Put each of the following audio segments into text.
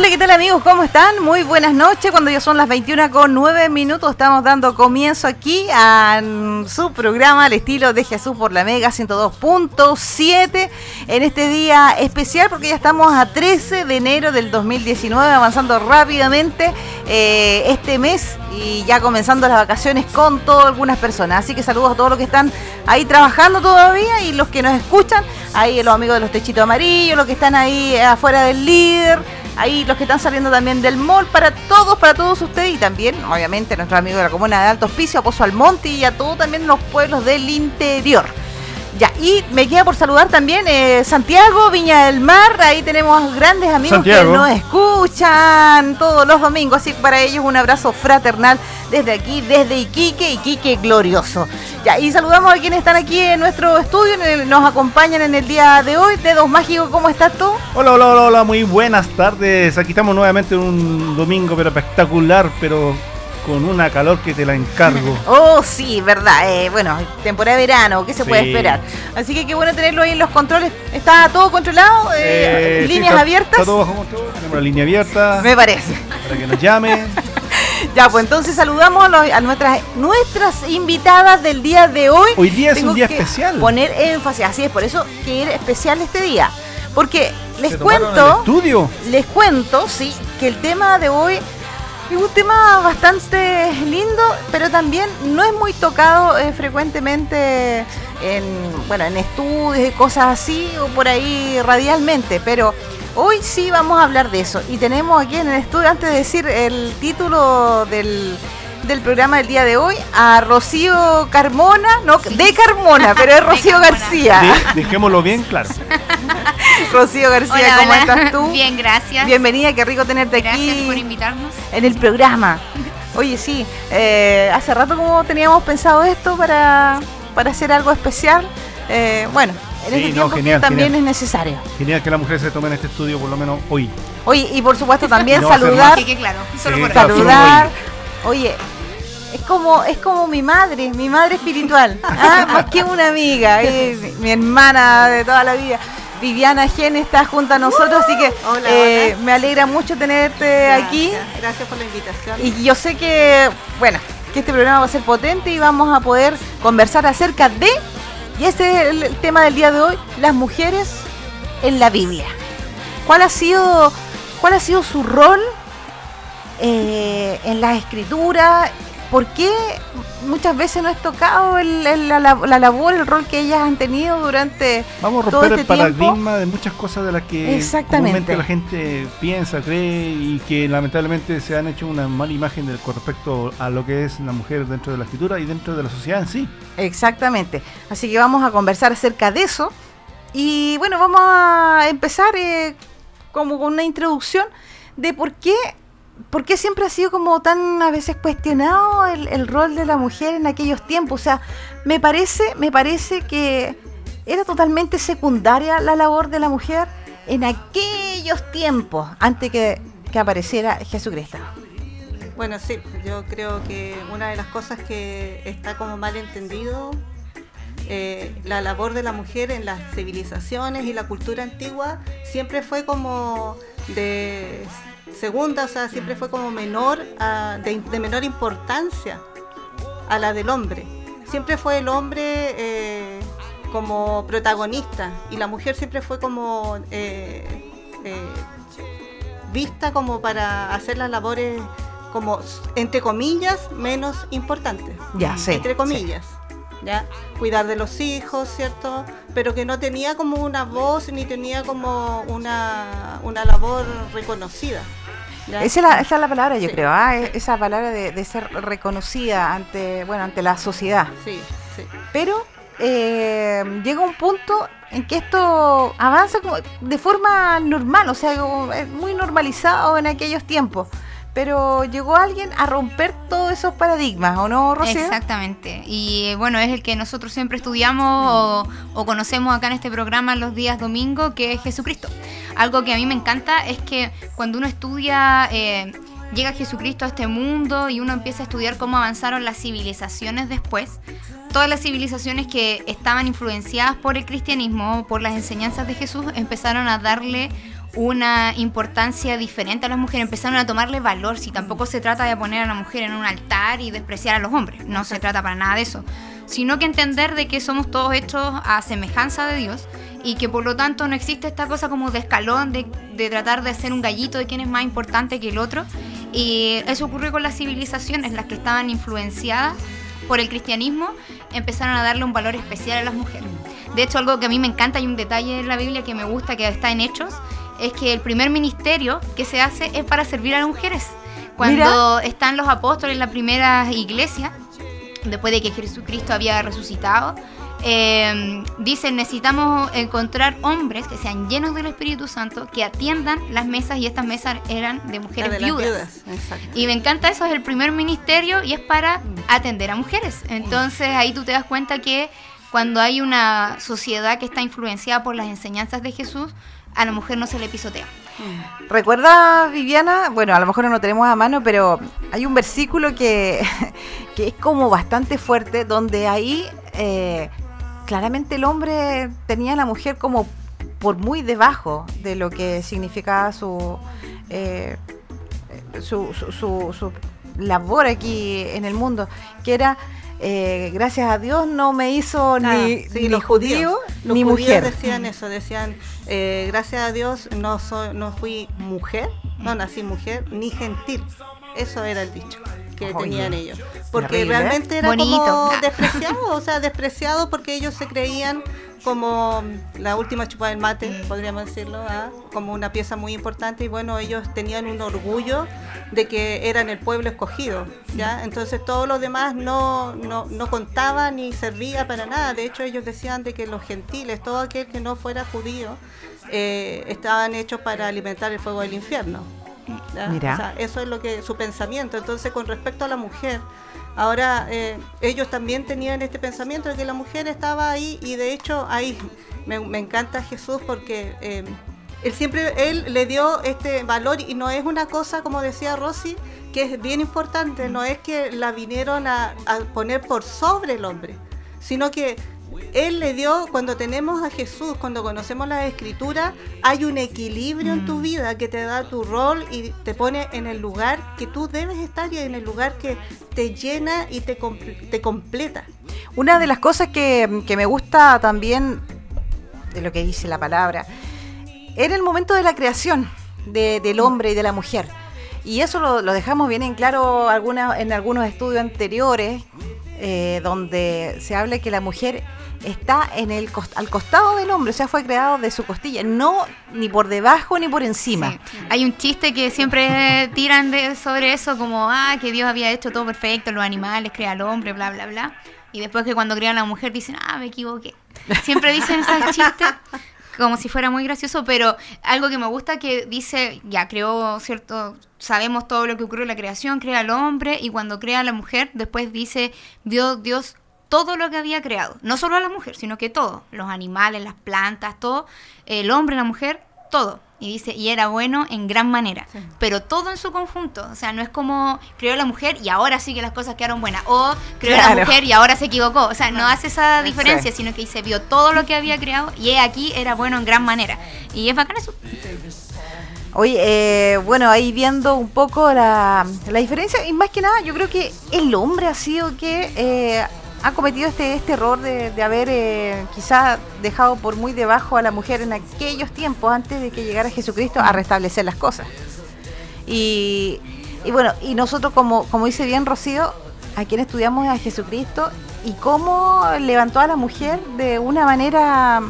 Hola, ¿qué tal amigos? ¿Cómo están? Muy buenas noches. Cuando ya son las 21 con 9 minutos, estamos dando comienzo aquí a su programa al estilo de Jesús por la Mega 102.7 en este día especial porque ya estamos a 13 de enero del 2019, avanzando rápidamente eh, este mes y ya comenzando las vacaciones con todas algunas personas. Así que saludos a todos los que están ahí trabajando todavía y los que nos escuchan, ahí los amigos de los techitos amarillos, los que están ahí afuera del líder ahí los que están saliendo también del mall, para todos, para todos ustedes y también, obviamente, nuestros amigos de la comuna de Alto Hospicio, a Pozo Almonte y a todos también los pueblos del interior. Ya, y me queda por saludar también eh, Santiago, Viña del Mar, ahí tenemos grandes amigos que nos escuchan todos los domingos, así que para ellos un abrazo fraternal desde aquí, desde Iquique, Iquique glorioso. Ya, y saludamos a quienes están aquí en nuestro estudio, nos acompañan en el día de hoy. Dedos Mágicos, ¿cómo estás tú? Hola, hola, hola, hola, muy buenas tardes. Aquí estamos nuevamente un domingo, pero espectacular, pero con una calor que te la encargo. Oh, sí, verdad. Eh, bueno, temporada de verano, ¿qué se puede esperar? Así que qué bueno tenerlo ahí en los controles. ¿Está todo controlado? Eh, eh ¿Líneas abiertas? todo bajo control. Tenemos la línea abierta. Me parece. Para que nos llamen. Ya, pues entonces saludamos a, nuestras, nuestras invitadas del día de hoy. Hoy día es un día especial. Poner énfasis, así es, por eso que era especial este día. Porque les cuento. estudio? Les cuento, sí, que el tema de hoy es un tema bastante lindo, pero también no es muy tocado eh, frecuentemente en, bueno, en estudios y cosas así, o por ahí radialmente, pero Hoy sí vamos a hablar de eso. Y tenemos aquí en el estudio, antes de decir el título del, programa del día de hoy, a Rocío Carmona, no, de Carmona, pero es Rocío García. dejémoslo bien claro. Rocío García, ¿cómo estás tú? Bien, gracias. Bienvenida, qué rico tenerte aquí. Gracias por invitarnos. En el programa. Oye, sí, eh, hace rato como teníamos pensado esto para, para hacer algo especial. Eh, bueno, en este tiempo también es necesario. Genial que la mujer se tome en este estudio por lo menos hoy. Oye, y por supuesto también saludar. claro, saludar. Oye, es como, es como mi madre, mi madre espiritual, ¿ah? más que una amiga, mi, hermana de toda la vida. Viviana Gen está junto a nosotros, así que eh, me alegra mucho tenerte aquí. Gracias por la invitación. Y yo sé que, bueno, que este programa va a ser potente y vamos a poder conversar acerca de y ese es el, tema del día de hoy, las mujeres en la Biblia. ¿Cuál ha sido, cuál ha sido su rol eh, en la escritura? ¿Por qué muchas veces no es tocado la, labor, el rol que ellas han tenido durante Vamos a romper el este paradigma de muchas cosas de las que comúnmente la gente piensa, cree y que lamentablemente se han hecho una mala imagen con respecto a lo que es la mujer dentro de la escritura y dentro de la sociedad en sí. Exactamente. Así que vamos a conversar acerca de eso. Y bueno, vamos a empezar eh, como con una introducción de por qué ¿por qué siempre ha sido como tan a veces cuestionado el, rol de la mujer en aquellos tiempos? O sea, me parece, me parece que era totalmente secundaria la labor de la mujer en aquellos tiempos, antes que, que apareciera Jesucristo. Bueno, sí, yo creo que una de las cosas que está como mal entendido, eh, la labor de la mujer en las civilizaciones y la cultura antigua siempre fue como de segunda, o sea, siempre fue como menor, de, menor importancia a la del hombre. Siempre fue el hombre eh, como protagonista y la mujer siempre fue como eh, eh, vista como para hacer las labores como entre comillas menos importantes. Ya, sí. Entre comillas. ¿Ya? Cuidar de los hijos, ¿cierto? Pero que no tenía como una voz ni tenía como una, una labor reconocida. Esa es, la, palabra, yo creo, ¿ah? esa palabra de, ser reconocida ante, bueno, ante la sociedad. Sí, sí. Pero eh, llega un punto en que esto avanza de forma normal, o sea, muy normalizado en aquellos tiempos pero llegó alguien a romper todos esos paradigmas, ¿o no, Rocío? Exactamente. Y bueno, es el que nosotros siempre estudiamos o, conocemos acá en este programa los días domingo, que es Jesucristo. Algo que a mí me encanta es que cuando uno estudia... Eh, llega Jesucristo a este mundo y uno empieza a estudiar cómo avanzaron las civilizaciones después, todas las civilizaciones que estaban influenciadas por el cristianismo, por las enseñanzas de Jesús, empezaron a darle una importancia diferente a las mujeres, empezaron a tomarle valor, si tampoco se trata de poner a la mujer en un altar y despreciar a los hombres, no se trata para nada de eso, sino que entender de que somos todos hechos a semejanza de Dios y que por lo tanto no existe esta cosa como de escalón, de, de tratar de ser un gallito de quién es más importante que el otro. Y eso ocurrió con las civilizaciones, las que estaban influenciadas por el cristianismo, empezaron a darle un valor especial a las mujeres. De hecho, algo que a mí me encanta, hay un detalle en la Biblia que me gusta, que está en Hechos, es que el primer ministerio que se hace es para servir a las mujeres. Cuando están los apóstoles en la primera iglesia, después de que Jesucristo había resucitado, eh, dicen necesitamos encontrar hombres que sean llenos del Espíritu Santo, que atiendan las mesas y estas mesas eran de mujeres viudas. y me encanta eso, es el primer ministerio y es para atender a mujeres. Entonces ahí tú te das cuenta que cuando hay una sociedad que está influenciada por las enseñanzas de Jesús, a la mujer no se le pisotea. ¿Recuerda, Viviana? Bueno, a lo mejor no lo tenemos a mano, pero hay un versículo que, que es como bastante fuerte, donde ahí eh, claramente el hombre tenía a la mujer como por muy debajo de lo que significaba su, eh, su, su, su, labor aquí en el mundo, que era eh, gracias a Dios no me hizo ni, los judíos, ni mujer. decían eso, decían, eh, gracias a Dios no, soy, no fui mujer, no nací mujer, ni gentil. Eso era el dicho que tenían ellos. Porque realmente era como despreciado, o sea, despreciado porque ellos se creían como la última chupa del mate, podríamos decirlo, ¿ah? como una pieza muy importante y bueno, ellos tenían un orgullo de que eran el pueblo escogido, ¿ya? Entonces todos los demás no, no, no contaban ni servía para nada, de hecho ellos decían de que los gentiles, todo aquel que no fuera judío, eh, estaban hechos para alimentar el fuego del infierno. Mira. eso es lo que su pensamiento. Entonces, con respecto a la mujer, ahora eh, ellos también tenían este pensamiento de que la mujer estaba ahí y de hecho ahí me, encanta Jesús porque eh, él siempre él le dio este valor y no es una cosa como decía Rosy que es bien importante, no es que la vinieron a poner por sobre el hombre, sino que él le dio, cuando tenemos a Jesús, cuando conocemos la Escritura, hay un equilibrio en tu mm. vida que te da tu rol y te pone en el lugar que tú debes estar y en el lugar que te llena y te, te completa. Una de las cosas que, me gusta también de lo que dice la palabra, era el momento de la creación del mm. hombre y de la mujer. Y eso lo, dejamos bien en claro alguna, en algunos estudios anteriores, eh, donde se habla que la mujer está en el al costado del hombre, o sea, fue creado de su costilla, no ni por debajo ni por encima. Hay un chiste que siempre tiran de, sobre eso, como, ah, que Dios había hecho todo perfecto, los animales, crea al hombre, bla, bla, bla. Y después que cuando crean a la mujer dicen, ah, me equivoqué. Siempre dicen esos chistes como si fuera muy gracioso, pero algo que me gusta que dice, ya creó, ¿cierto? Sabemos todo lo que ocurrió en la creación, crea al hombre y cuando crea a la mujer, después dice, vio Dios todo lo que había creado. No solo a la mujer, sino que todo. Los animales, las plantas, todo. El hombre, la mujer, todo. Y dice, y era bueno en gran manera. Pero todo en su conjunto. O sea, no es como creó la mujer y ahora sí que las cosas quedaron buenas. O creó la mujer y ahora se equivocó. O sea, no hace esa diferencia, sino que se vio todo lo que había creado y aquí era bueno en gran manera. Y es bacán eso. Oye, eh, bueno, ahí viendo un poco la, la, diferencia, y más que nada, yo creo que el hombre ha sido que eh, ha cometido este, este error de, de haber eh, quizás dejado por muy debajo a la mujer en aquellos tiempos antes de que llegara Jesucristo a restablecer las cosas. Y, y bueno, y nosotros como, como dice bien Rocío, a quien estudiamos a Jesucristo y cómo levantó a la mujer de una manera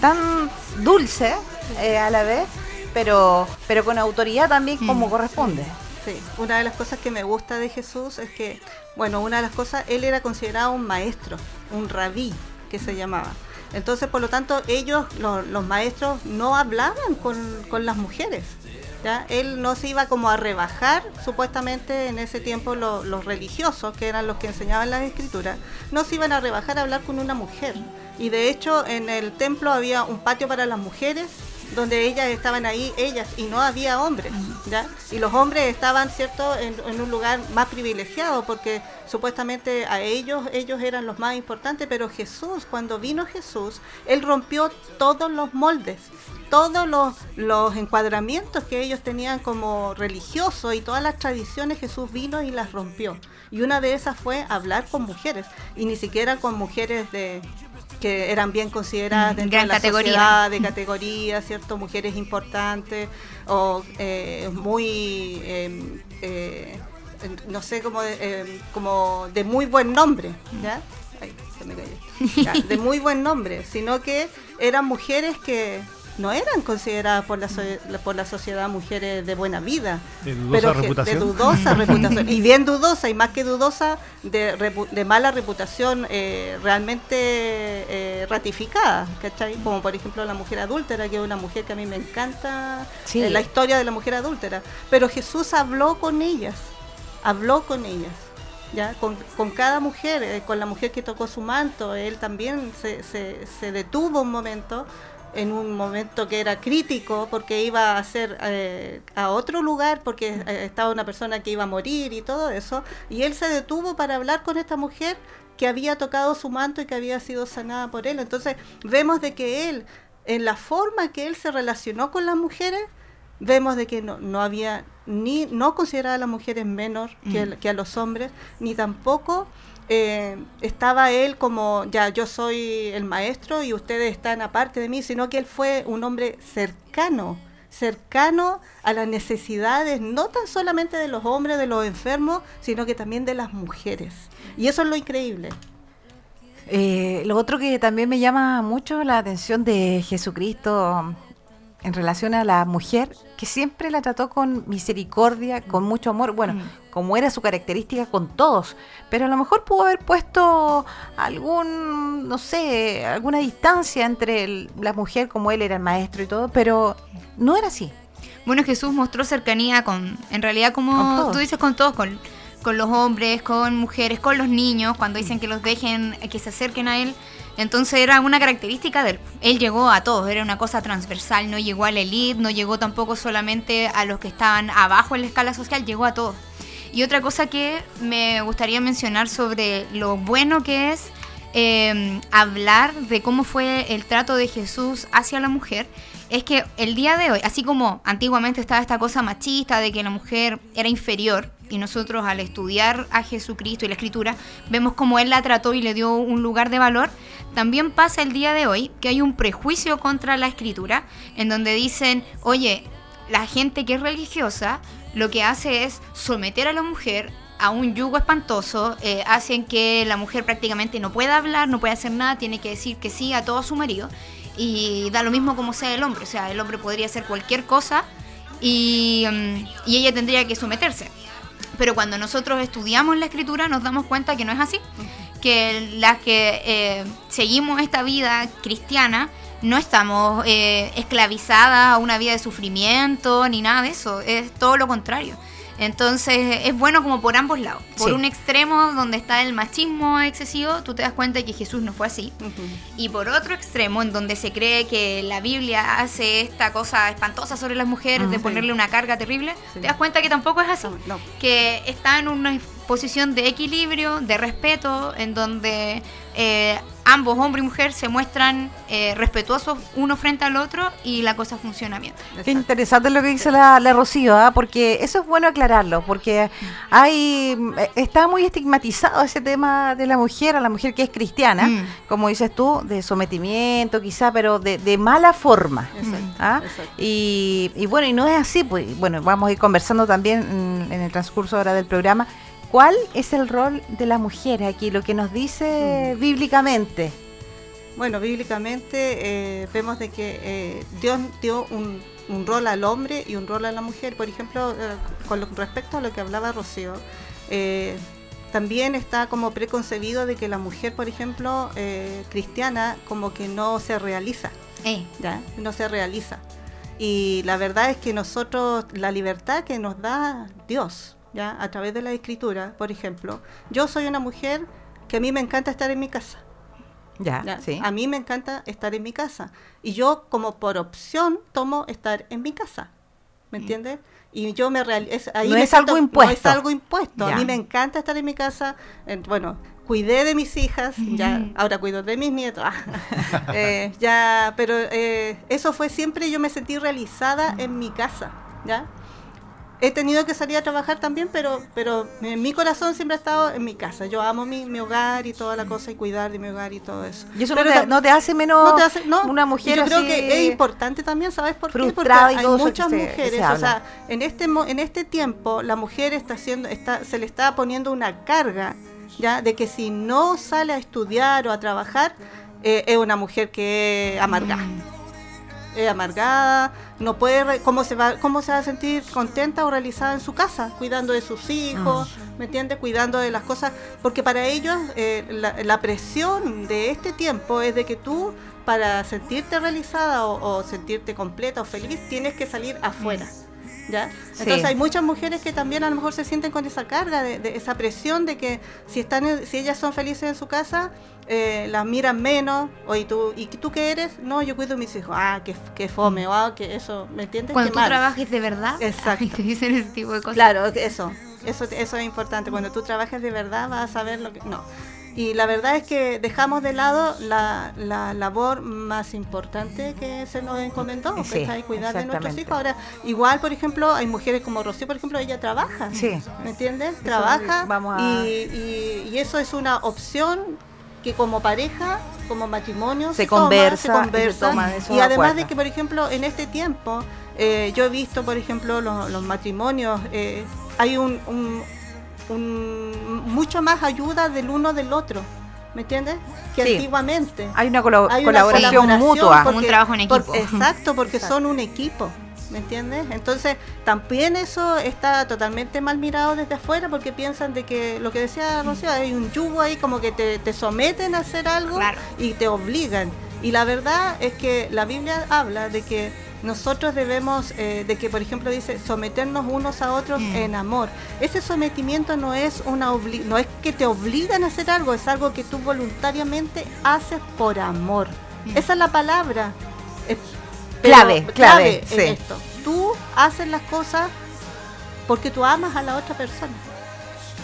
tan dulce eh, a la vez, pero, pero con autoridad también como mm. corresponde. Sí, una de las cosas que me gusta de Jesús es que bueno, una de las cosas, él era considerado un maestro, un rabí que se llamaba. Entonces, por lo tanto, ellos, los, maestros, no hablaban con, las mujeres. ¿ya? Él no se iba como a rebajar, supuestamente en ese tiempo los religiosos, que eran los que enseñaban las escrituras, no se iban a rebajar a hablar con una mujer. Y de hecho, en el templo había un patio para las mujeres donde ellas estaban ahí, ellas, y no había hombres, ¿ya? Y los hombres estaban, ¿cierto?, en, un lugar más privilegiado, porque supuestamente a ellos, ellos eran los más importantes, pero Jesús, cuando vino Jesús, Él rompió todos los moldes. todos los, los encuadramientos que ellos tenían como religiosos y todas las tradiciones, Jesús vino y las rompió. Y una de esas fue hablar con mujeres, y ni siquiera con mujeres de que eran bien consideradas dentro de la categoría. sociedad, de categoría, ¿cierto? Mujeres importantes o eh, muy, em, eh, no sé, como de, em, como de muy buen nombre, ¿ya? se me cayó. de muy buen nombre, sino que eran mujeres que no eran consideradas por la, por la sociedad mujeres de buena vida. De dudosa reputación. De dudosa reputación. Y bien dudosa, y más que dudosa, de, mala reputación eh, realmente eh, ratificada, ¿cachai? Como por ejemplo la mujer adúltera, que es una mujer que a mí me encanta, eh, la historia de la mujer adúltera. Pero Jesús habló con ellas, habló con ellas. ¿Ya? Con, con cada mujer, con la mujer que tocó su manto, él también se, se, se detuvo un momento en un momento que era crítico porque iba a hacer eh, a otro lugar porque eh, estaba una persona que iba a morir y todo eso y él se detuvo para hablar con esta mujer que había tocado su manto y que había sido sanada por él entonces vemos de que él en la forma que él se relacionó con las mujeres vemos de que no, no había ni no consideraba a las mujeres menor que, mm. que a los hombres ni tampoco eh, estaba él como, ya yo soy el maestro y ustedes están aparte de mí, sino que él fue un hombre cercano, cercano a las necesidades, no tan solamente de los hombres, de los enfermos, sino que también de las mujeres. Y eso es lo increíble. Eh, lo otro que también me llama mucho la atención de Jesucristo en relación a la mujer, que siempre la trató con misericordia, con mucho amor, bueno, mm. como era su característica con todos, pero a lo mejor pudo haber puesto algún, no sé, alguna distancia entre la mujer como él era el maestro y todo, pero no era así. Bueno, Jesús mostró cercanía con, en realidad como tú dices, con todos, con, con los hombres, con mujeres, con los niños, cuando dicen que los dejen, que se acerquen a él entonces era una característica de él. Él llegó a todos, era una cosa transversal, no llegó a la elite, no llegó tampoco solamente a los que estaban abajo en la escala social, llegó a todos. Y otra cosa que me gustaría mencionar sobre lo bueno que es eh, hablar de cómo fue el trato de Jesús hacia la mujer, es que el día de hoy, así como antiguamente estaba esta cosa machista de que la mujer era inferior, y nosotros al estudiar a Jesucristo y la Escritura, vemos cómo Él la trató y le dio un lugar de valor, también pasa el día de hoy que hay un prejuicio contra la Escritura, en donde dicen, oye, la gente que es religiosa lo que hace es someter a la mujer a un yugo espantoso, eh, hacen que la mujer prácticamente no pueda hablar, no puede hacer nada, tiene que decir que sí a todo su marido, y da lo mismo como sea el hombre, o sea, el hombre podría hacer cualquier cosa y, mm, y ella tendría que someterse. Pero cuando nosotros estudiamos la escritura nos damos cuenta que no es así, que las que eh, seguimos esta vida cristiana no estamos eh, esclavizadas a una vida de sufrimiento ni nada de eso, es todo lo contrario. Entonces es bueno como por ambos lados. Por un extremo donde está el machismo excesivo, tú te das cuenta de que Jesús no fue así. Y por otro extremo, en donde se cree que la Biblia hace esta cosa espantosa sobre las mujeres, de ponerle una carga terrible, te das cuenta que tampoco es así. Que está en una posición de equilibrio, de respeto, en donde eh, ambos, hombre y mujer, se muestran eh, respetuosos uno frente al otro y la cosa funciona bien. Qué interesante lo que dice la, Rocío, ¿ah? porque eso es bueno aclararlo, porque hay eh, está muy estigmatizado ese tema de la mujer, a la mujer que es cristiana, mm. como dices tú, de sometimiento quizá, pero de, mala forma. ¿ah? Y, bueno, y no es así, pues bueno, vamos a ir conversando también en, en el transcurso ahora del programa ¿Cuál es el rol de la mujer aquí, lo que nos dice mm. bíblicamente? Bueno, bíblicamente eh, vemos de que eh, Dios dio un, rol al hombre y un rol a la mujer. Por ejemplo, eh, con respecto a lo que hablaba Rocío, también está como preconcebido de que la mujer, por ejemplo, cristiana, como que no se realiza. ¿ya? No se realiza. Y la verdad es que nosotros, la libertad que nos da Dios, ¿ya? a través de la escritura, por ejemplo, yo soy una mujer que a mí me encanta estar en mi casa. Ya, Sí. A mí me encanta estar en mi casa. Y yo como por opción tomo estar en mi casa. ¿me entiendes? Y yo me realizo... No es algo impuesto. No es algo impuesto. A mí me encanta estar en mi casa. bueno, cuidé de mis hijas, ya ahora cuido de mis nietos. eh, ya, pero eh, eso fue siempre, yo me sentí realizada en mi casa, ¿ya? He tenido que salir a trabajar también, pero, pero mi corazón siempre ha estado en mi casa. Yo amo mi, mi hogar y toda la cosa y cuidar de mi hogar y todo eso. Y eso no, te, hace menos una mujer Yo creo que es importante también, ¿sabes por qué? Porque hay muchas mujeres, o sea, en este en este tiempo la mujer está haciendo está se le está poniendo una carga ya de que si no sale a estudiar o a trabajar eh, es una mujer que es amargada. Mm amargada, no puede, ¿cómo se, va, ¿cómo se va a sentir contenta o realizada en su casa? Cuidando de sus hijos, ah. ¿me entiendes? Cuidando de las cosas, porque para ellos eh, la, presión de este tiempo es de que tú, para sentirte realizada o, sentirte completa o feliz, tienes que salir afuera. ¿Ya? Entonces hay muchas mujeres que también a lo mejor se sienten con esa carga, de, esa presión de que si están, si ellas son felices en su casa, eh, las miran menos, o y tú, ¿y tú qué eres? No, yo cuido a mis hijos. Ah, que, fome, o ah, que eso, ¿me entiendes? Cuando tú trabajes de verdad, Exacto. te dicen ese tipo de cosas. Claro, eso, eso, eso es importante. Cuando tú trabajes de verdad vas a saber lo que... No. Y la verdad es que dejamos de lado la, la labor más importante que se nos encomendó, que es cuidar de nuestros hijos. Ahora, igual, por ejemplo, hay mujeres como Rocío, por ejemplo, ella trabaja. Sí. ¿Me entiendes? Trabaja. Vamos y, y, eso es una opción que como pareja, como matrimonio, se, conversa, y, además de que, por ejemplo, en este tiempo, eh, yo he visto, por ejemplo, los, matrimonios, eh, hay un, un, mucho más ayuda del uno del otro. ¿Me entiendes? Que antiguamente. Hay una, colaboración, mutua, un trabajo en equipo. exacto, porque son un equipo. ¿me entiendes? Entonces, también eso está totalmente mal mirado desde afuera porque piensan de que lo que decía Rocío, hay un yugo ahí como que te, someten a hacer algo y te obligan. Y la verdad es que la Biblia habla de que nosotros debemos, eh, de que por ejemplo dice, someternos unos a otros mm. en amor. Ese sometimiento no es, una no es que te obligan a hacer algo, es algo que tú voluntariamente haces por amor. Mm. Esa es la palabra clave, clave, en esto. Tú haces las cosas porque tú amas a la otra persona.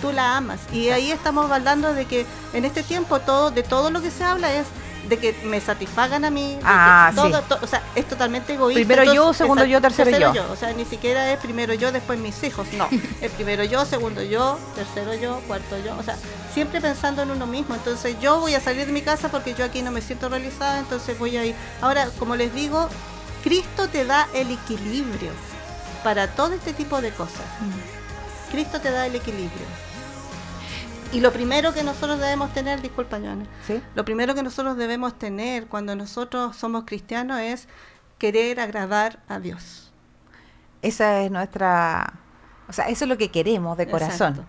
Tú la amas. Y ahí estamos hablando de que en este tiempo todo, de todo lo que se habla es de que me satisfagan a mí. Ah, o sea, es totalmente egoísta. Primero yo, segundo yo, tercero, yo. O sea, ni siquiera es primero yo, después mis hijos. No, es primero yo, segundo yo, tercero yo, cuarto yo. O sea, siempre pensando en uno mismo. Entonces yo voy a salir de mi casa porque yo aquí no me siento realizada, entonces voy a ir. Ahora, como les digo, Cristo te da el equilibrio para todo este tipo de cosas. Mm. Cristo te da el equilibrio. Y lo primero que nosotros debemos tener, disculpa Joana, lo primero que nosotros debemos tener cuando nosotros somos cristianos es querer agradar a Dios. Esa es nuestra, o sea, eso es lo que queremos de corazón.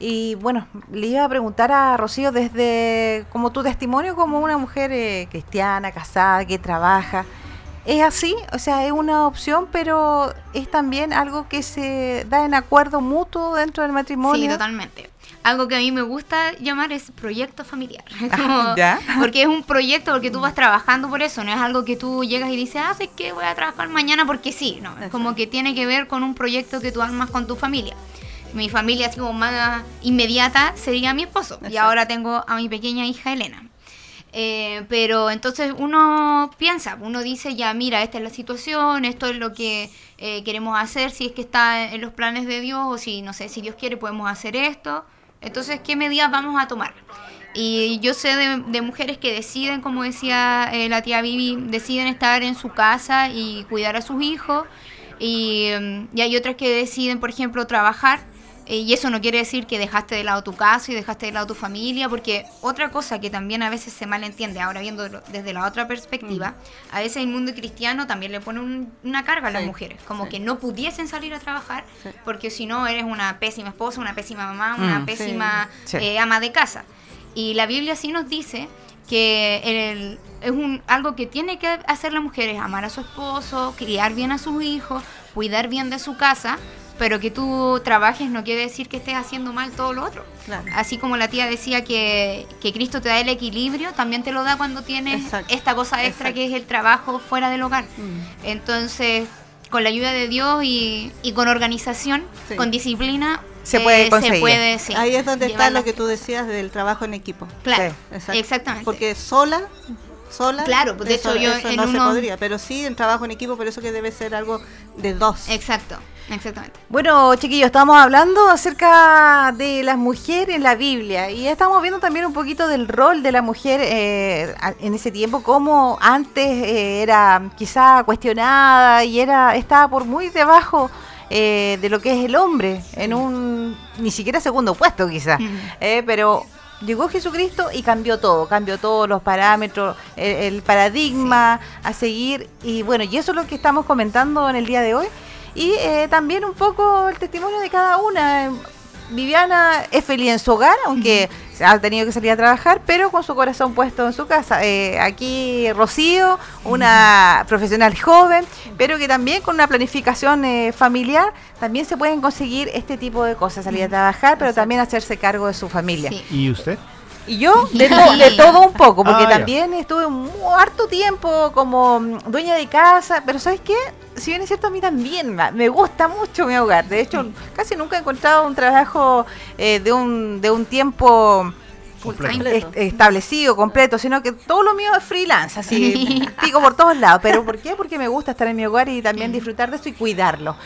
Y bueno, le iba a preguntar a Rocío desde como tu testimonio como una mujer eh, cristiana, casada, que trabaja es así, o sea, es una opción, pero es también algo que se da en acuerdo mutuo dentro del matrimonio. Sí, totalmente. Algo que a mí me gusta llamar es proyecto familiar. ¿Ya? Porque es un proyecto, porque tú vas trabajando por eso, no es algo que tú llegas y dices, ah, sé que voy a trabajar mañana porque sí, no, es como que tiene que ver con un proyecto que tú armas con tu familia. Mi familia, así como más inmediata, sería mi esposo. Y ahora tengo a mi pequeña hija Elena. Eh, pero entonces uno piensa, uno dice ya, mira, esta es la situación, esto es lo que eh, queremos hacer, si es que está en los planes de Dios o si, no sé, si Dios quiere podemos hacer esto. Entonces, ¿qué medidas vamos a tomar? Y yo sé de, mujeres que deciden, como decía eh, la tía Vivi, deciden estar en su casa y cuidar a sus hijos. Y, mm, y hay otras que deciden, por ejemplo, trabajar y eso no quiere decir que dejaste de lado tu casa y dejaste de lado tu familia, porque otra cosa que también a veces se malentiende, ahora viendo desde la otra perspectiva, mm. a veces el mundo cristiano también le pone una carga a las mujeres, como que no pudiesen salir a trabajar, porque si no eres una pésima esposa, una pésima mamá, una mm. pésima eh, ama de casa. Y la Biblia sí nos dice que es un, algo que tiene que hacer la mujer es amar a su esposo, criar bien a sus hijos, cuidar bien de su casa, pero que tú trabajes no quiere decir que estés haciendo mal todo lo otro. Así como la tía decía que, que, Cristo te da el equilibrio, también te lo da cuando tienes esta cosa extra que es el trabajo fuera del hogar. Mm. Entonces, con la ayuda de Dios y, con organización, con disciplina, se puede eh, conseguir. Se puede, Ahí es donde está lo que tú decías del trabajo en equipo. Claro, exactamente. Porque sola sola. Claro, pues de hecho yo no se podría, pero sí en trabajo en equipo, por eso que debe ser algo de dos. Exacto. Exactamente. Bueno, chiquillos, estamos hablando acerca de las mujeres en la Biblia y estamos viendo también un poquito del rol de la mujer eh, en ese tiempo, como antes eh, era quizá cuestionada y era estaba por muy debajo eh, de lo que es el hombre, en un ni siquiera segundo puesto quizá, pero llegó Jesucristo y cambió todo, cambió todos los parámetros, el, paradigma a seguir y bueno, y eso es lo que estamos comentando en el día de hoy y eh, también un poco el testimonio de cada una. Viviana es feliz en su hogar, aunque ha tenido que salir a trabajar, pero con su corazón puesto en su casa. Eh, aquí Rocío, una profesional joven, pero que también con una planificación eh, familiar también se pueden conseguir este tipo de cosas, salir a trabajar, pero también hacerse cargo de su familia. ¿Y usted? Y yo de, todo un poco, porque ah, también estuve un harto tiempo como mm, dueña de casa, pero ¿sabes qué? Si bien es cierto, a mí también me gusta mucho mi hogar. De hecho, casi nunca he encontrado un trabajo eh, de, un, de un tiempo establecido, completo, sino que todo lo mío es freelance, así pico por todos lados. ¿Pero por qué? Porque me gusta estar en mi hogar y también disfrutar de eso y cuidarlo.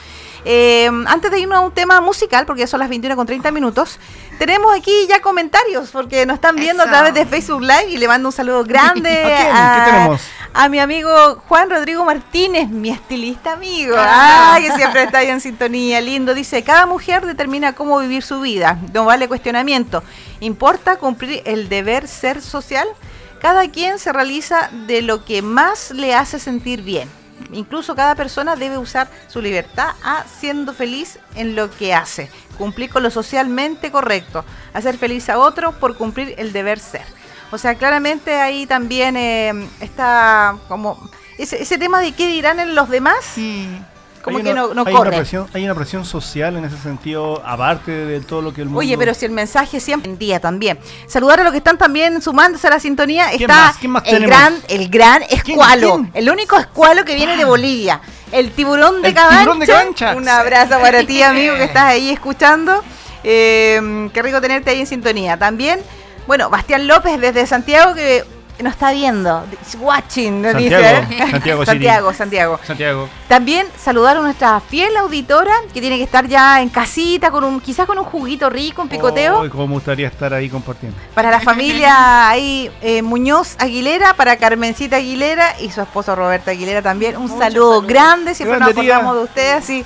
Eh, antes de irnos a un tema musical, porque son las 21 con 30 minutos, tenemos aquí ya comentarios, porque nos están viendo a través de Facebook Live y le mando un saludo grande a, mi amigo Juan Rodrigo Martínez, mi estilista amigo, ah. que siempre está ahí en sintonía, lindo. Dice, cada mujer determina cómo vivir su vida, no vale cuestionamiento. ¿Importa cumplir el deber ser social? Cada quien se realiza de lo que más le hace sentir bien. Incluso cada persona debe usar su libertad a siendo feliz en lo que hace, cumplir con lo socialmente correcto, hacer feliz a otro por cumplir el deber ser. O sea, claramente ahí también eh, está como ese, tema de qué dirán en los demás como que no, no hay Una presión, hay una presión social en ese sentido, aparte de todo lo que el mundo... Oye, pero si el mensaje siempre en día también. Saludar a los que están también sumándose a la sintonía. Está el gran, el gran escualo, el único escualo que viene de Bolivia. El tiburón de, Cabancha. Un abrazo para ti, amigo, que estás ahí escuchando. Eh, qué rico tenerte ahí en sintonía. También, bueno, Bastián López desde Santiago, que nos está viendo, watching, nos Santiago, dice. Santiago, Santiago, Santiago, Santiago. También saludar a nuestra fiel auditora que tiene que estar ya en casita, con un quizás con un juguito rico, un picoteo. Oh, cómo me gustaría estar ahí compartiendo. Para la familia ahí, eh, Muñoz Aguilera, para Carmencita Aguilera y su esposo Roberto Aguilera también. Un saludo grande, siempre nos acordamos de ustedes y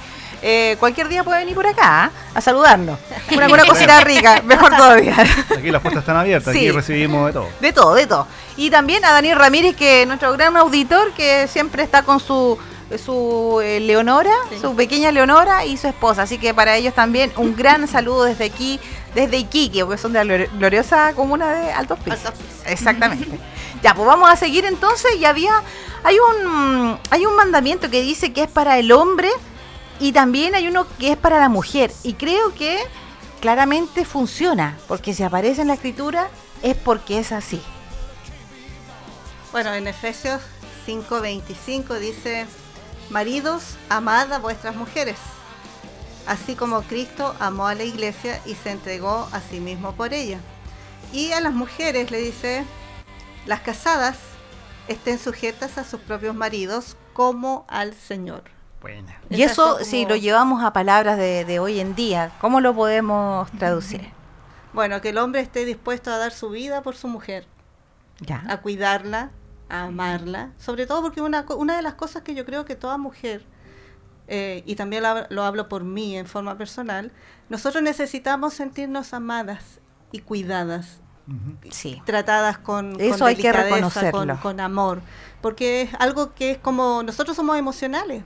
eh, cualquier día puede venir por acá ¿ah? a saludarnos. Una, una cosita rica, mejor todavía. Aquí las puertas están abiertas, aquí recibimos de todo. De todo, de todo. Y también a Daniel Ramírez, que es nuestro gran auditor, que siempre está con su su eh, Leonora, su pequeña Leonora y su esposa. Así que para ellos también un gran saludo desde aquí, desde Iquique, porque son de la gloriosa comuna de Altos Pisos. Exactamente. ya, pues vamos a seguir entonces. Y había, hay un, hay un mandamiento que dice que es para el hombre y también hay uno que es para la mujer. Y creo que claramente funciona, porque si aparece en la escritura es porque es así. Bueno, en Efesios 5:25 dice, maridos, amad a vuestras mujeres, así como Cristo amó a la iglesia y se entregó a sí mismo por ella. Y a las mujeres le dice, las casadas estén sujetas a sus propios maridos como al Señor. Y eso, si lo llevamos a palabras de, hoy en día, ¿cómo lo podemos traducir? Bueno, que el hombre esté dispuesto a dar su vida por su mujer, ya. a cuidarla, a amarla, sobre todo porque una, una de las cosas que yo creo que toda mujer, eh, y también lo, hablo por mí en forma personal, nosotros necesitamos sentirnos amadas y cuidadas, sí. tratadas con, Eso hay que reconocerlo. con amor, porque es algo que es como, nosotros somos emocionales,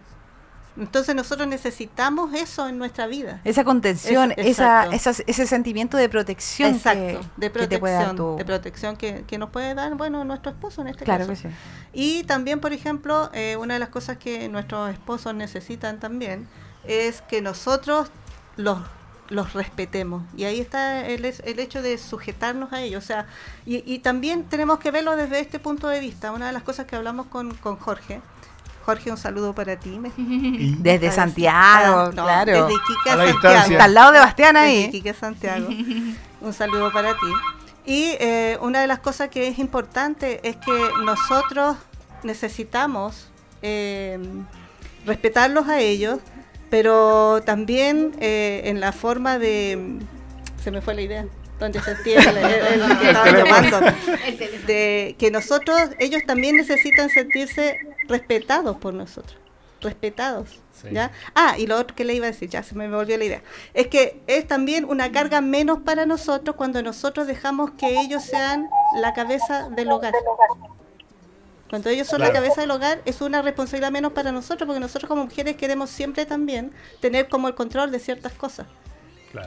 entonces nosotros necesitamos eso en nuestra vida. Esa contención, esa, ese sentimiento de protección. Exacto, de protección, de protección que, nos puede dar, bueno, nuestro esposo en este claro caso. Que sí. Y también, por ejemplo, eh, una de las cosas que nuestros esposos necesitan también es que nosotros los los respetemos. Y ahí está el, el hecho de sujetarnos a ellos. O sea, y, y, también tenemos que verlo desde este punto de vista. Una de las cosas que hablamos con, con Jorge Jorge, un saludo para ti. Desde Santiago, claro. Desde Iquique, Santiago. Está al lado de Bastián ahí. Desde Iquique, Santiago. un saludo para ti. Y eh, una de las cosas que es importante es que nosotros necesitamos eh, respetarlos a ellos, pero también eh, en la forma de... Se me fue la idea donde se el, llamando, de que nosotros, ellos también necesitan sentirse respetados por nosotros, respetados. ¿Ya? Ah, y lo otro que le iba a decir, ya se me volvió la idea, es que es también una carga menos para nosotros cuando nosotros dejamos que ellos sean la cabeza del hogar. Cuando ellos son la cabeza del hogar, es una responsabilidad menos para nosotros, porque nosotros como mujeres queremos siempre también tener como el control de ciertas cosas.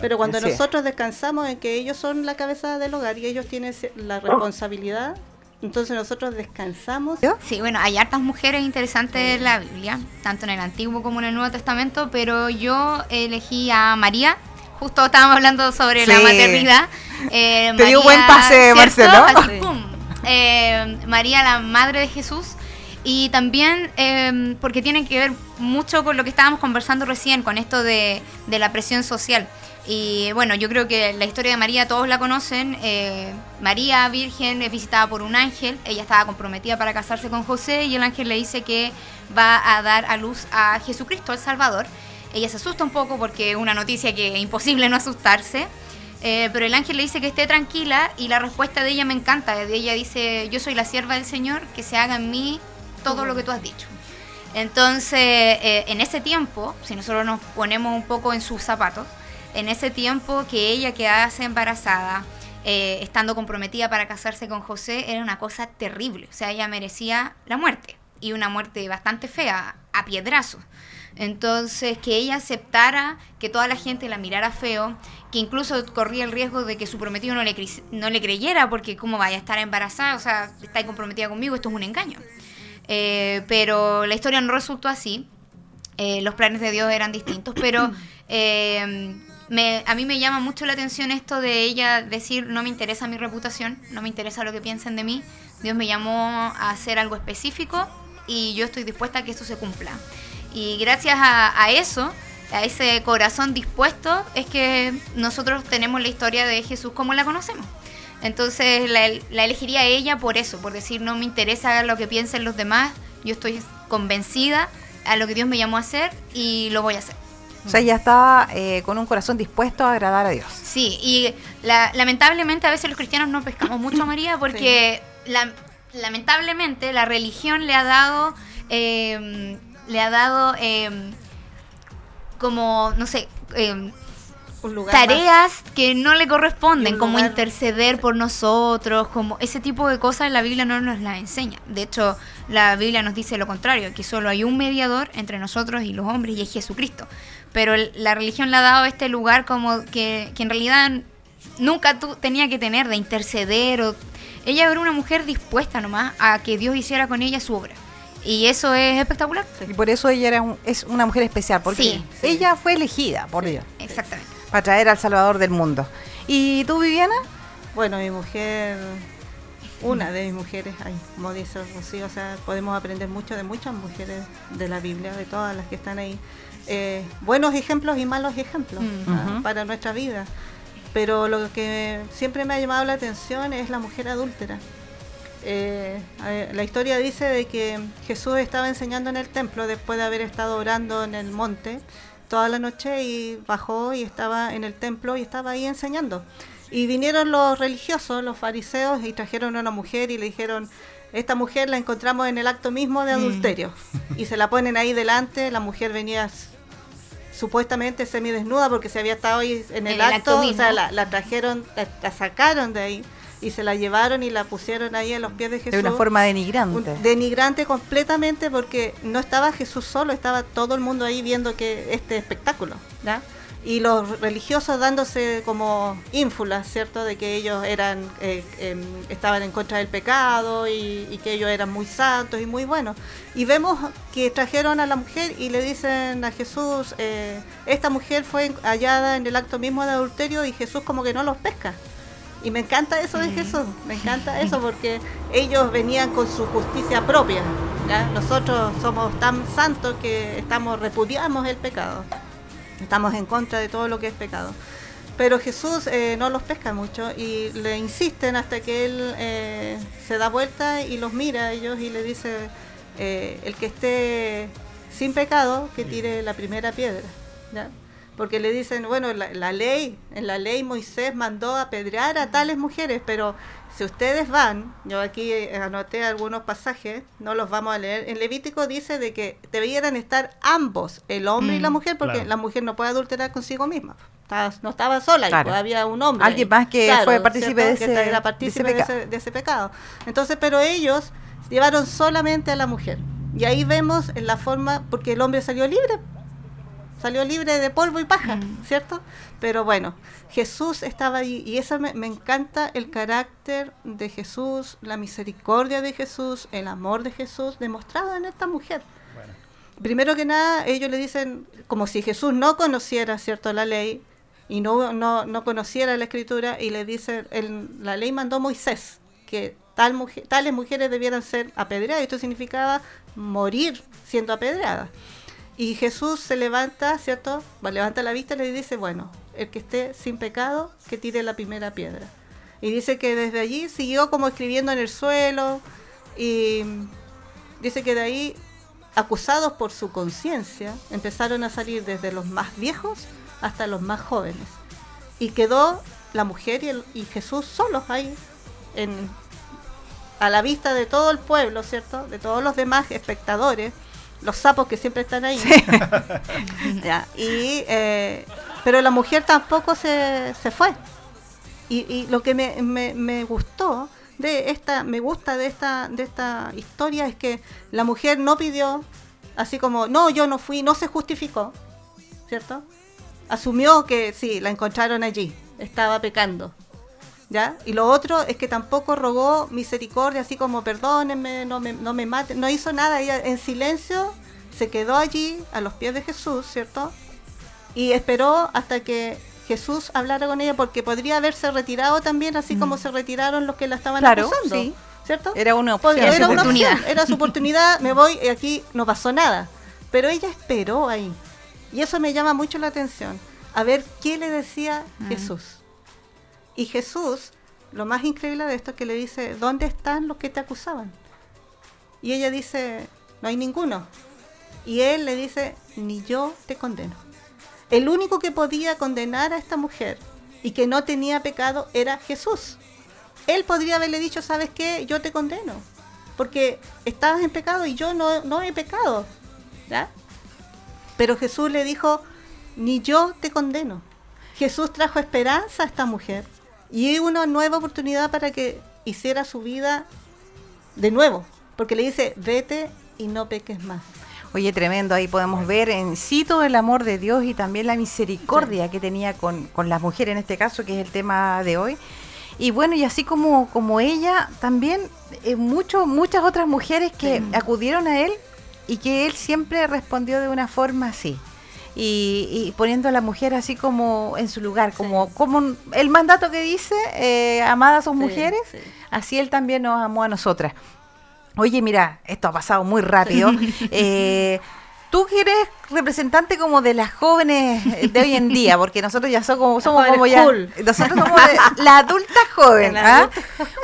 Pero cuando nosotros descansamos en que ellos son la cabeza del hogar y ellos tienen la responsabilidad, entonces nosotros descansamos. Sí, bueno, hay hartas mujeres interesantes en la Biblia, tanto en el Antiguo como en el Nuevo Testamento, pero yo elegí a María. Justo estábamos hablando sobre la maternidad. Eh, Te dio buen pase, Marcelo. Eh, María, la madre de Jesús. Y también eh, porque tiene que ver mucho con lo que estábamos conversando recién, con esto de, de la presión social. Y bueno, yo creo que la historia de María todos la conocen. Eh, María, virgen, es visitada por un ángel. Ella estaba comprometida para casarse con José y el ángel le dice que va a dar a luz a Jesucristo, el Salvador. Ella se asusta un poco porque es una noticia que es imposible no asustarse. Eh, pero el ángel le dice que esté tranquila y la respuesta de ella me encanta. Ella dice, yo soy la sierva del Señor, que se haga en mí todo lo que tú has dicho. Entonces, eh, en ese tiempo, si nosotros nos ponemos un poco en sus zapatos, en ese tiempo que ella quedase embarazada, eh, estando comprometida para casarse con José, era una cosa terrible. O sea, ella merecía la muerte. Y una muerte bastante fea, a piedrazo. Entonces, que ella aceptara que toda la gente la mirara feo, que incluso corría el riesgo de que su prometido no le, no le creyera, porque cómo vaya a estar embarazada, o sea, está comprometida conmigo, esto es un engaño. Eh, pero la historia no resultó así. Eh, los planes de Dios eran distintos, pero a mí me llama mucho la atención esto de ella decir, no me interesa mi reputación, no me interesa lo que piensen de mí, Dios me llamó a hacer algo específico y yo estoy dispuesta a que esto se cumpla. Y gracias a, eso, a ese corazón dispuesto, es que nosotros tenemos la historia de Jesús como la conocemos. Entonces la, la elegiría ella por eso, por decir, no me interesa lo que piensen los demás, yo estoy convencida a lo que Dios me llamó a hacer y lo voy a hacer. O sea, ya estaba eh, con un corazón dispuesto a agradar a Dios. Sí, y lamentablemente a veces los cristianos no pescamos mucho a María porque lamentablemente la religión le ha dado, em, le ha dado em, como, no sé, tareas que no le corresponden, como interceder por nosotros, como ese tipo de cosas la Biblia no nos las enseña. De hecho, la Biblia nos dice lo contrario, que solo hay un mediador entre nosotros y los hombres y es Jesucristo pero la religión le ha dado este lugar como que, en realidad nunca tú tenía que tener de interceder o ella era una mujer dispuesta nomás a que Dios hiciera con ella su obra. Y eso es espectacular. Y por eso ella era es una mujer especial, porque ella fue elegida por Dios. Exactamente. Para traer al Salvador del mundo. ¿Y tú, Viviana? Bueno, mi mujer, una de mis mujeres, como dice Rocío, o sea, podemos aprender mucho de muchas mujeres de la Biblia, de todas las que están ahí. Eh, buenos ejemplos y malos ejemplos mm. para nuestra vida. Pero lo que siempre me ha llamado la atención es la mujer adúltera. Eh, la historia dice de que Jesús estaba enseñando en el templo después de haber estado orando en el monte toda la noche y bajó y estaba en el templo y estaba ahí enseñando. Y vinieron los religiosos, los fariseos, y trajeron a una mujer y le dijeron, esta mujer la encontramos en el acto mismo de mm. adulterio. Y se la ponen ahí delante, la mujer venía supuestamente semidesnuda porque se había estado ahí en el, acto, o sea, la, trajeron, la, sacaron de ahí y se la llevaron y la pusieron ahí a los pies de Jesús. De una forma denigrante. denigrante completamente porque no estaba Jesús solo, estaba todo el mundo ahí viendo que este espectáculo, ¿ya? y los religiosos dándose como ínfulas, ¿cierto? De que ellos eran, eh, em, estaban en contra del pecado y, que ellos eran muy santos y muy buenos. Y vemos que trajeron a la mujer y le dicen a Jesús, eh, esta mujer fue hallada en el acto mismo de adulterio y Jesús como que no los pesca. Y me encanta eso de Jesús, me encanta eso porque ellos venían con su justicia propia, Nosotros somos tan santos que estamos repudiamos el pecado. Estamos en contra de todo lo que es pecado. Pero Jesús eh, no los pesca mucho y le insisten hasta que él eh, se da vuelta y los mira a ellos y le dice, eh, el que esté sin pecado, que tire la primera piedra. Porque le dicen, bueno, la, ley, en la ley Moisés mandó apedrear a tales mujeres, pero si ustedes van, yo aquí anoté algunos pasajes, no los vamos a leer, en Levítico dice de que debieran estar ambos, el hombre y la mm, mujer, porque la mujer no puede adulterar consigo misma no estaba sola, y había un hombre. Alguien más que fue partícipe, de ese, de ese, pecado. Entonces, pero ellos llevaron solamente a la mujer. Y ahí vemos en la forma, porque el hombre salió libre, salió libre de polvo y paja, mm. ¿cierto? Pero bueno, Jesús estaba ahí y eso me, encanta el carácter de Jesús, la misericordia de Jesús, el amor de Jesús demostrado en esta mujer. Primero que nada, ellos le dicen, como si Jesús no conociera, ¿cierto?, la ley, y no, no, no conociera la escritura y le dice, la ley mandó Moisés que tal mujer, tales mujeres debieran ser apedreadas. Esto significaba morir siendo apedreadas. Y Jesús se levanta, ¿cierto? levanta la vista y le dice, bueno, el que esté sin pecado, que tire la primera piedra. Y dice que desde allí siguió como escribiendo en el suelo y dice que de ahí, acusados por su conciencia, empezaron a salir desde los más viejos hasta los más jóvenes. Y quedó la mujer y, el, y Jesús solos ahí, en, a la vista de todo el pueblo, ¿cierto? De todos los demás espectadores, los sapos que siempre están ahí. y, eh, pero la mujer tampoco se, se fue. Y, y, lo que me, me, me, gustó de esta, me gusta de esta, de esta historia es que la mujer no pidió, así como, no, yo no fui, no se justificó, ¿cierto? asumió que sí, la encontraron allí, estaba pecando. ¿Ya? Y lo otro es que tampoco rogó misericordia, así como perdónenme, no me, no me maten, no hizo nada, ella en silencio se quedó allí a los pies de Jesús, ¿cierto? Y esperó hasta que Jesús hablara con ella, porque podría haberse retirado también, así como mm. se retiraron los que la estaban acusando, ¿cierto? Era una opción. Era, una opción, era su oportunidad, me voy y aquí no pasó nada. Pero ella esperó ahí. Y eso me llama mucho la atención, a ver qué le decía mm. Jesús. Y Jesús, lo más increíble de esto es que le dice, ¿dónde están los que te acusaban? Y ella dice, no hay ninguno. Y él le dice, ni yo te condeno. El único que podía condenar a esta mujer y que no tenía pecado era Jesús. Él podría haberle dicho, ¿sabes qué? Yo te condeno. Porque estabas en pecado y yo no, he pecado. Pero Jesús le dijo, ni yo te condeno. Jesús trajo esperanza a esta mujer y una nueva oportunidad para que hiciera su vida de nuevo, porque le dice, vete y no peques más. Oye, tremendo, ahí podemos ver en sí todo el amor de Dios y también la misericordia que tenía con, las mujeres en este caso, que es el tema de hoy. Y bueno, y así como, como ella, también eh, muchas otras mujeres que acudieron a él y que él siempre respondió de una forma así. Y, poniendo a la mujer así como en su lugar, como, como el mandato que dice, eh, amada a sus mujeres, así él también nos amó a nosotras. Oye, mira, esto ha pasado muy rápido. eh, tú eres representante como de las jóvenes de hoy en día, porque nosotros ya somos como, somos como ya, nosotros somos la adulta joven. ¿ah?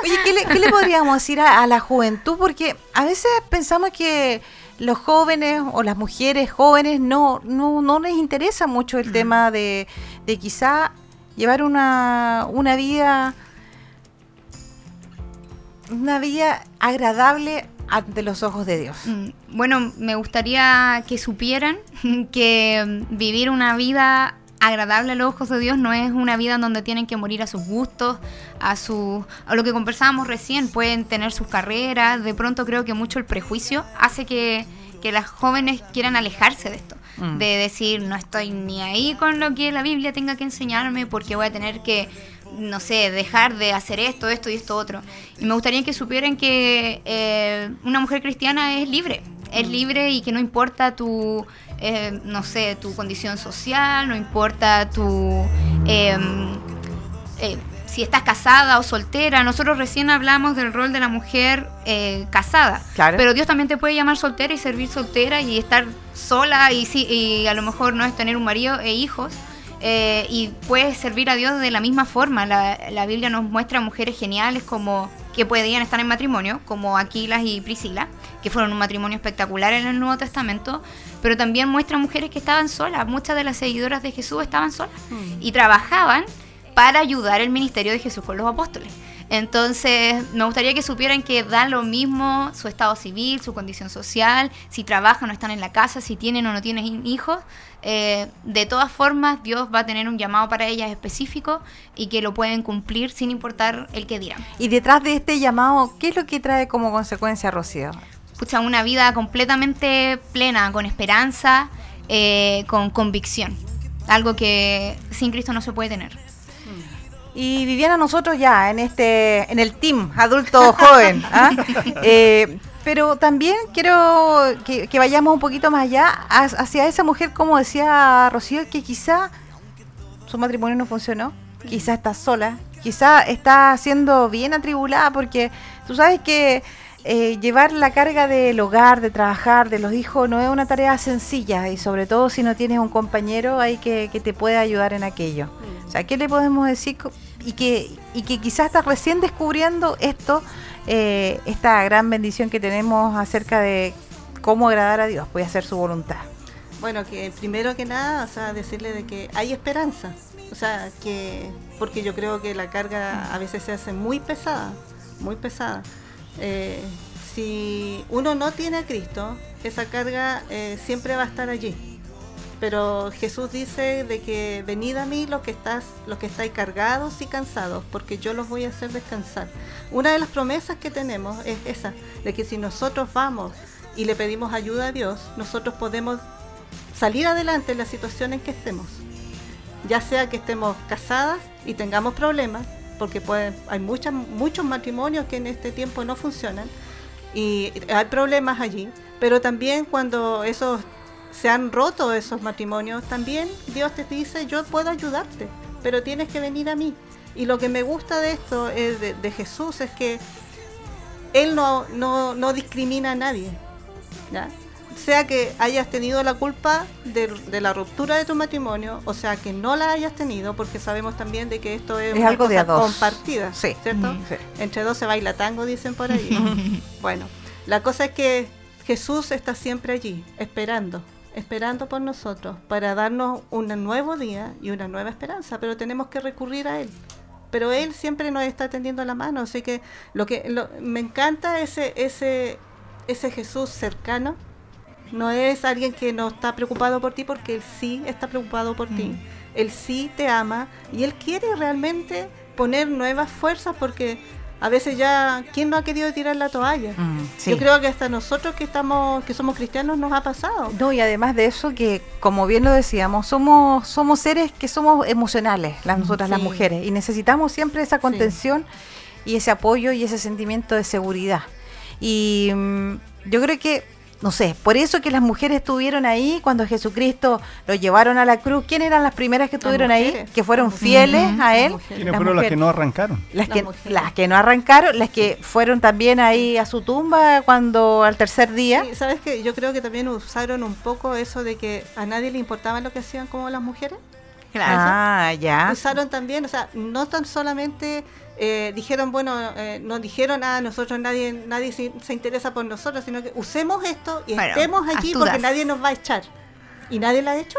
Oye, ¿qué le, ¿qué le, podríamos decir a, a, la juventud? Porque a veces pensamos que los jóvenes o las mujeres jóvenes no, no, no les interesa mucho el tema de, de quizá llevar una, una vida una vida agradable ante los ojos de Dios. Mm, bueno, me gustaría que supieran que vivir una vida agradable a los ojos de Dios no es una vida en donde tienen que morir a sus gustos, a su a lo que conversábamos recién, pueden tener sus carreras, de pronto creo que mucho el prejuicio hace que, las jóvenes quieran alejarse de esto, mm. de decir no estoy ni ahí con lo que la Biblia tenga que enseñarme porque voy a tener que no sé, dejar de hacer esto, esto y esto otro. Y me gustaría que supieran que eh, una mujer cristiana es libre, es mm. libre y que no importa tu eh, no sé, tu condición social, no importa tu... Em, eh, si estás casada o soltera. Nosotros recién hablamos del rol de la mujer eh, casada. Pero Dios también te puede llamar soltera y servir soltera y estar sola y, sí, y a lo mejor no es tener un marido e hijos. Eh, y puedes servir a Dios de la misma forma. La, la, Biblia nos muestra mujeres geniales como que podían estar en matrimonio, como Aquilas y Priscila, que fueron un matrimonio espectacular en el Nuevo Testamento, pero también muestra mujeres que estaban solas. Muchas de las seguidoras de Jesús estaban solas mm. y trabajaban para ayudar el ministerio de Jesús con los apóstoles. Entonces, me gustaría que supieran que da lo mismo su estado civil, su condición social, si trabajan o están en la casa, si tienen o no tienen hijos. Eh, de todas formas, Dios va a tener un llamado para ellas específico y que lo pueden cumplir sin importar el que dirán. Y detrás de este llamado, ¿qué es lo que trae como consecuencia, Rocío? Pucha, una vida completamente plena, con esperanza, eh, con convicción. Algo que sin Cristo no se puede tener. Y Viviana, nosotros ya en este, en el team adulto joven, ¿ah? eh, pero también quiero que, vayamos un poquito más allá hacia esa mujer, como decía Rocío, que quizá su matrimonio no funcionó, quizá está sola, quizá está siendo bien atribulada, porque tú sabes que eh, llevar la carga del hogar, de trabajar, de los hijos, no es una tarea sencilla y sobre todo si no tienes un compañero ahí que, que te pueda ayudar en aquello. O sea, ¿qué le podemos decir? Y que, y que quizás estás recién descubriendo esto, eh, esta gran bendición que tenemos acerca de cómo agradar a Dios, a hacer su voluntad. Bueno, que primero que nada, o sea, decirle de que hay esperanza. O sea, que porque yo creo que la carga a veces se hace muy pesada, muy pesada. Eh, si uno no tiene a Cristo, esa carga eh, siempre va a estar allí pero Jesús dice de que venid a mí los que estás, los que estáis cargados y cansados, porque yo los voy a hacer descansar. Una de las promesas que tenemos es esa, de que si nosotros vamos y le pedimos ayuda a Dios, nosotros podemos salir adelante en la situación en que estemos. Ya sea que estemos casadas y tengamos problemas, porque hay muchas, muchos matrimonios que en este tiempo no funcionan y hay problemas allí, pero también cuando esos se han roto esos matrimonios, también Dios te dice, yo puedo ayudarte, pero tienes que venir a mí. Y lo que me gusta de esto es de, Jesús es que Él no, no, discrimina a nadie. Sea que hayas tenido la culpa de, la ruptura de tu matrimonio, o sea que no la hayas tenido, porque sabemos también de que esto es, algo de compartida, ¿cierto? Entre dos se baila tango, dicen por ahí. bueno, la cosa es que Jesús está siempre allí, esperando, esperando por nosotros para darnos un nuevo día y una nueva esperanza, pero tenemos que recurrir a Él. Pero Él siempre nos está tendiendo la mano, así que lo que me encanta ese, ese, ese Jesús cercano. No es alguien que no está preocupado por ti porque Él sí está preocupado por ti. Mm. Él sí te ama y Él quiere realmente poner nuevas fuerzas porque a veces ya, ¿quién no ha querido tirar la toalla? Mm, Yo creo que hasta nosotros que estamos, que somos cristianos nos ha pasado. No, y además de eso que, como bien lo decíamos, somos, somos seres que somos emocionales, las mm, nosotras las mujeres, y necesitamos siempre esa contención y ese apoyo y ese sentimiento de seguridad. Y yo creo que no sé, por eso que las mujeres estuvieron ahí cuando Jesucristo lo llevaron a la cruz. ¿Quién eran las primeras que estuvieron ahí? Que fueron fieles a Él. ¿Quiénes fueron las que no arrancaron? Las, que, las que no arrancaron, las que fueron también ahí a su tumba cuando al tercer día. ¿Sabes qué? Yo creo que también usaron un poco eso de que a nadie le importaba lo que hacían como las mujeres. Claro. Ah, ya. Usaron también, o sea, no tan solamente eh, dijeron, bueno, eh, nos dijeron, ah, nosotros nadie nadie se, interesa por nosotros, sino que usemos esto y estemos allí porque nadie nos va a echar. Y nadie lo ha hecho.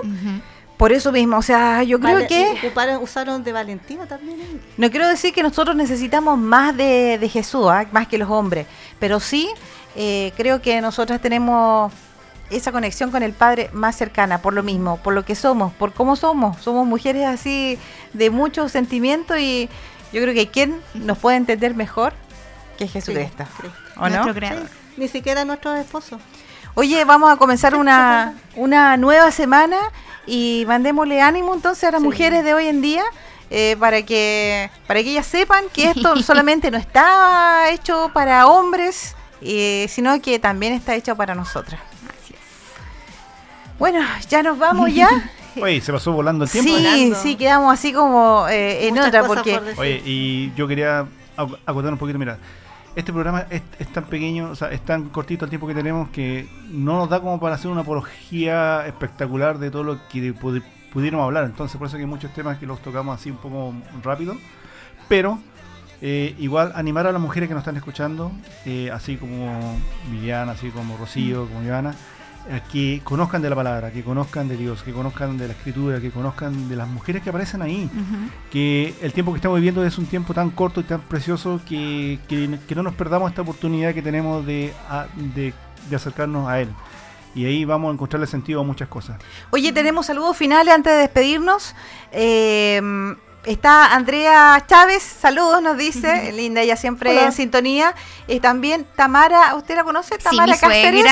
Por eso mismo, o sea, yo creo que... usaron de valentía también. No quiero decir que nosotros necesitamos más de, Jesús, ¿ah? más que los hombres, pero sí eh, creo que nosotras tenemos esa conexión con el Padre más cercana, por lo mismo, por lo que somos, por cómo somos. Somos mujeres así de mucho sentimiento y yo creo que ¿quién nos puede entender mejor que Jesucristo? ¿O no? ni siquiera nuestros esposos. Oye, vamos a comenzar una, una nueva semana y mandémosle ánimo entonces a las mujeres de hoy en día. Eh, para que para que ellas sepan que esto solamente no está hecho para hombres, eh, sino que también está hecho para nosotras. Bueno, ya nos vamos ya. Oye, se pasó volando el tiempo. Sí, sí, quedamos así como eh, en otra porque... Oye, y yo quería acotar un poquito, mira, este programa es, tan pequeño, o sea, es tan cortito el tiempo que tenemos que no nos da como para hacer una apología espectacular de todo lo que pudiéramos hablar. Entonces, por eso que hay muchos temas que los tocamos así un poco rápido. Pero eh, igual animar a las mujeres que nos están escuchando, eh, así como Viviana, así como Rocío, como Ivana, que conozcan de la palabra, que conozcan de Dios, que conozcan de la escritura, que conozcan de las mujeres que aparecen ahí. Que el tiempo que estamos viviendo es un tiempo tan corto y tan precioso que, que, no nos perdamos esta oportunidad que tenemos de, de, de acercarnos a Él y ahí vamos a encontrarle sentido a muchas cosas. Oye, tenemos saludos finales antes de despedirnos. Eh, Está Andrea Chávez, saludos, nos dice, linda, ella siempre en sintonía. Y también Tamara, ¿usted la conoce? Tamara sí, Cáceres.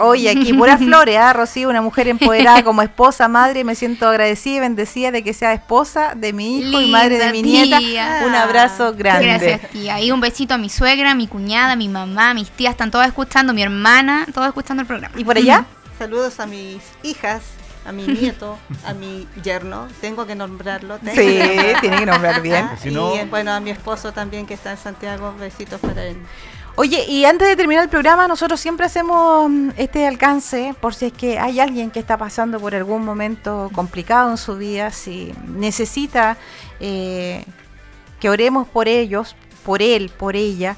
Oye, aquí pura flores, ¿ah? Rocío, una mujer empoderada como esposa, madre, me siento agradecida y bendecida de que sea esposa de mi hijo y madre de mi nieta. Un abrazo grande. Gracias, tía. Y un besito a mi suegra, mi cuñada, mi mamá, mis tías, están todas escuchando, mi hermana, todas escuchando el programa. ¿Y por allá? Saludos a mis hijas, a mi nieto, a mi yerno, tengo que nombrarlo. Sí, tiene que nombrar bien. y bueno, a mi esposo también que está en Santiago, besitos para él. Oye, y antes de terminar el programa, nosotros siempre hacemos mm, este alcance por si es que hay alguien que está pasando por algún momento complicado en su vida, si necesita eh, que oremos por ellos, por él, por ella.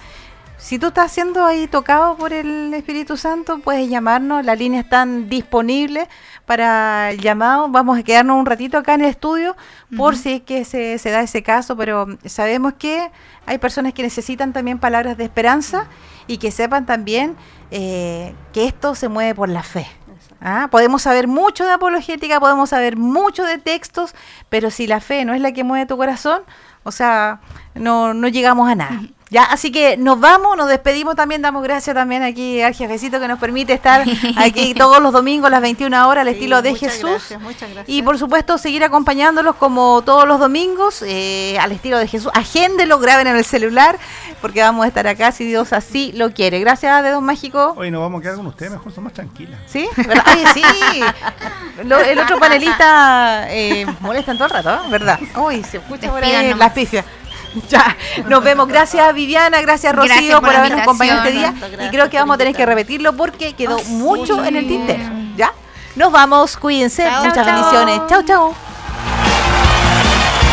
Si tú estás siendo ahí tocado por el Espíritu Santo, puedes llamarnos, las líneas están disponibles para el llamado. Vamos a quedarnos un ratito acá en el estudio por si es que se, da ese caso, pero sabemos que hay personas que necesitan también palabras de esperanza y que sepan también eh, que esto se mueve por la fe. ¿Ah? Podemos saber mucho de apologética, podemos saber mucho de textos, pero si la fe no es la que mueve tu corazón, o sea, no, no llegamos a nada. Ya, así que nos vamos, nos despedimos también, damos gracias también aquí al jefecito que nos permite estar aquí todos los domingos a las 21 horas al estilo de Jesús. muchas gracias. Y por supuesto seguir acompañándolos como todos los domingos eh, al estilo de Jesús. Agéndelo, graben en el celular porque vamos a estar acá si Dios así lo quiere. Gracias, Dedos Mágico. Hoy nos vamos a quedar con ustedes, mejor son más tranquilas. ¿Sí? Ay, sí. el otro panelista eh, molesta en todo el rato, ¿verdad? Uy, se escucha por ahí las Ya, nos vemos. Gracias Viviana, gracias Rocío por, habernos acompañado este día. y creo que vamos a tener que repetirlo porque quedó mucho en el tintero. ¿Ya? Nos vamos, cuídense. Muchas bendiciones. Chao, chao.